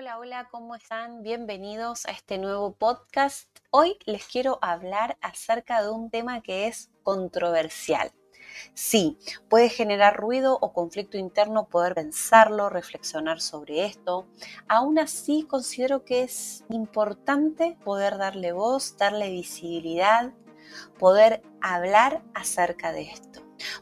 Hola, hola, ¿cómo están? Bienvenidos a este nuevo podcast. Hoy les quiero hablar acerca de un tema que es controversial. Sí, puede generar ruido o conflicto interno poder pensarlo, reflexionar sobre esto. Aún así, considero que es importante poder darle voz, darle visibilidad, poder hablar acerca de esto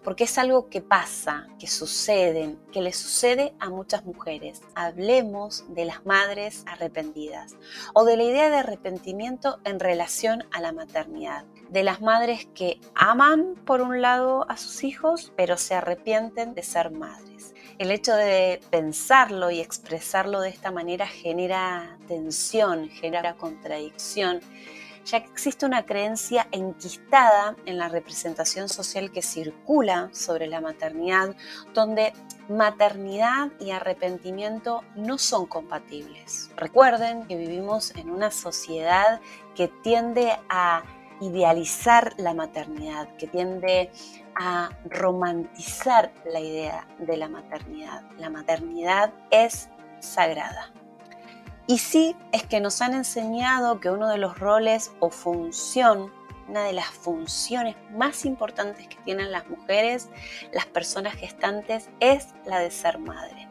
porque es algo que pasa, que sucede, que le sucede a muchas mujeres. Hablemos de las madres arrepentidas o de la idea de arrepentimiento en relación a la maternidad, de las madres que aman por un lado a sus hijos, pero se arrepienten de ser madres. El hecho de pensarlo y expresarlo de esta manera genera tensión, genera contradicción ya que existe una creencia enquistada en la representación social que circula sobre la maternidad, donde maternidad y arrepentimiento no son compatibles. Recuerden que vivimos en una sociedad que tiende a idealizar la maternidad, que tiende a romantizar la idea de la maternidad. La maternidad es sagrada. Y sí es que nos han enseñado que uno de los roles o función, una de las funciones más importantes que tienen las mujeres, las personas gestantes, es la de ser madre.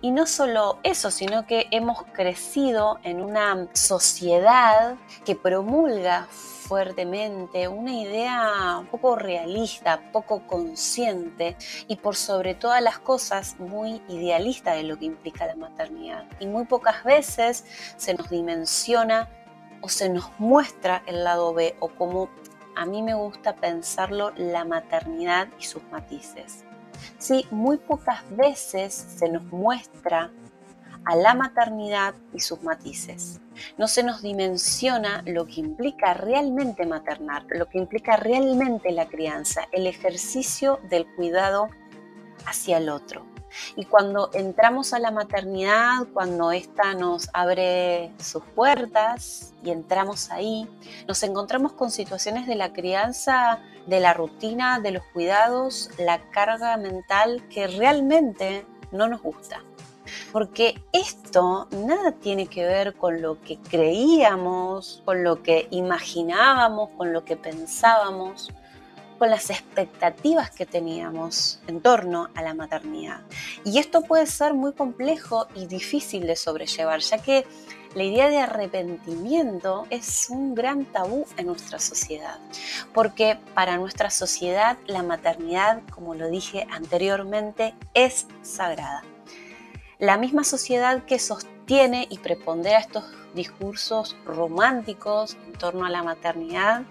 Y no solo eso, sino que hemos crecido en una sociedad que promulga fuertemente, una idea poco realista, poco consciente y por sobre todas las cosas muy idealista de lo que implica la maternidad. Y muy pocas veces se nos dimensiona o se nos muestra el lado B o como a mí me gusta pensarlo, la maternidad y sus matices. Sí, muy pocas veces se nos muestra a la maternidad y sus matices. No se nos dimensiona lo que implica realmente maternar, lo que implica realmente la crianza, el ejercicio del cuidado hacia el otro. Y cuando entramos a la maternidad, cuando ésta nos abre sus puertas y entramos ahí, nos encontramos con situaciones de la crianza, de la rutina, de los cuidados, la carga mental que realmente no nos gusta. Porque esto nada tiene que ver con lo que creíamos, con lo que imaginábamos, con lo que pensábamos, con las expectativas que teníamos en torno a la maternidad. Y esto puede ser muy complejo y difícil de sobrellevar, ya que la idea de arrepentimiento es un gran tabú en nuestra sociedad, porque para nuestra sociedad la maternidad, como lo dije anteriormente, es sagrada la misma sociedad que sostiene y prepondera estos discursos románticos en torno a la maternidad,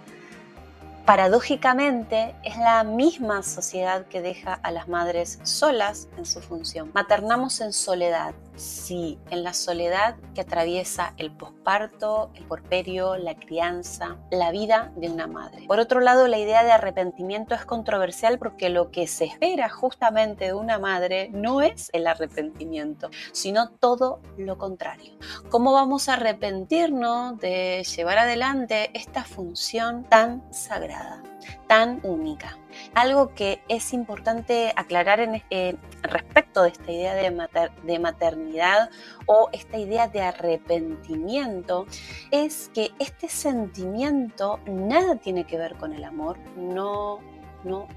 paradójicamente es la misma sociedad que deja a las madres solas en su función. Maternamos en soledad, Sí, en la soledad que atraviesa el posparto, el porperio, la crianza, la vida de una madre. Por otro lado, la idea de arrepentimiento es controversial porque lo que se espera justamente de una madre no es el arrepentimiento, sino todo lo contrario. ¿Cómo vamos a arrepentirnos de llevar adelante esta función tan sagrada? Tan única. Algo que es importante aclarar en, eh, respecto de esta idea de, de maternidad o esta idea de arrepentimiento es que este sentimiento nada tiene que ver con el amor, no, no.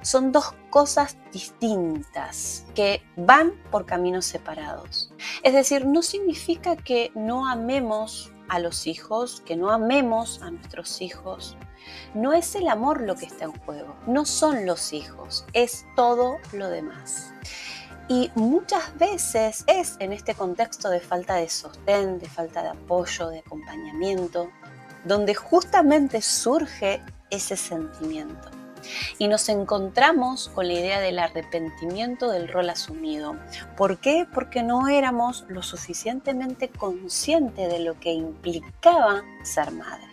Son dos cosas distintas que van por caminos separados. Es decir, no significa que no amemos a los hijos, que no amemos a nuestros hijos, no es el amor lo que está en juego, no son los hijos, es todo lo demás. Y muchas veces es en este contexto de falta de sostén, de falta de apoyo, de acompañamiento, donde justamente surge ese sentimiento. Y nos encontramos con la idea del arrepentimiento del rol asumido. ¿Por qué? Porque no éramos lo suficientemente conscientes de lo que implicaba ser madre.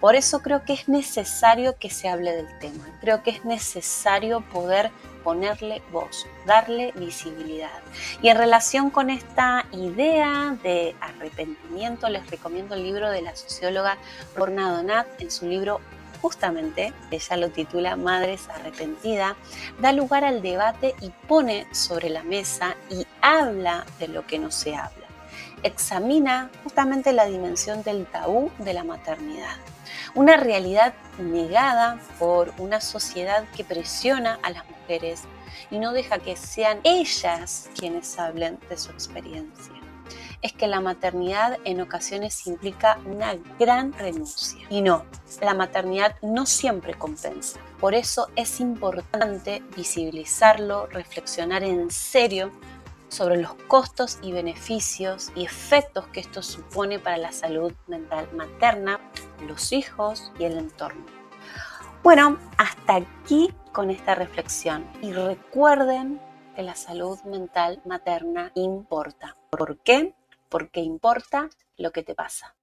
Por eso creo que es necesario que se hable del tema. Creo que es necesario poder ponerle voz, darle visibilidad. Y en relación con esta idea de arrepentimiento, les recomiendo el libro de la socióloga Lorna Donat en su libro justamente, ella lo titula Madres Arrepentida, da lugar al debate y pone sobre la mesa y habla de lo que no se habla. Examina justamente la dimensión del tabú de la maternidad. Una realidad negada por una sociedad que presiona a las mujeres y no deja que sean ellas quienes hablen de su experiencia es que la maternidad en ocasiones implica una gran renuncia. Y no, la maternidad no siempre compensa. Por eso es importante visibilizarlo, reflexionar en serio sobre los costos y beneficios y efectos que esto supone para la salud mental materna, los hijos y el entorno. Bueno, hasta aquí con esta reflexión y recuerden que la salud mental materna importa. ¿Por qué? Porque importa lo que te pasa.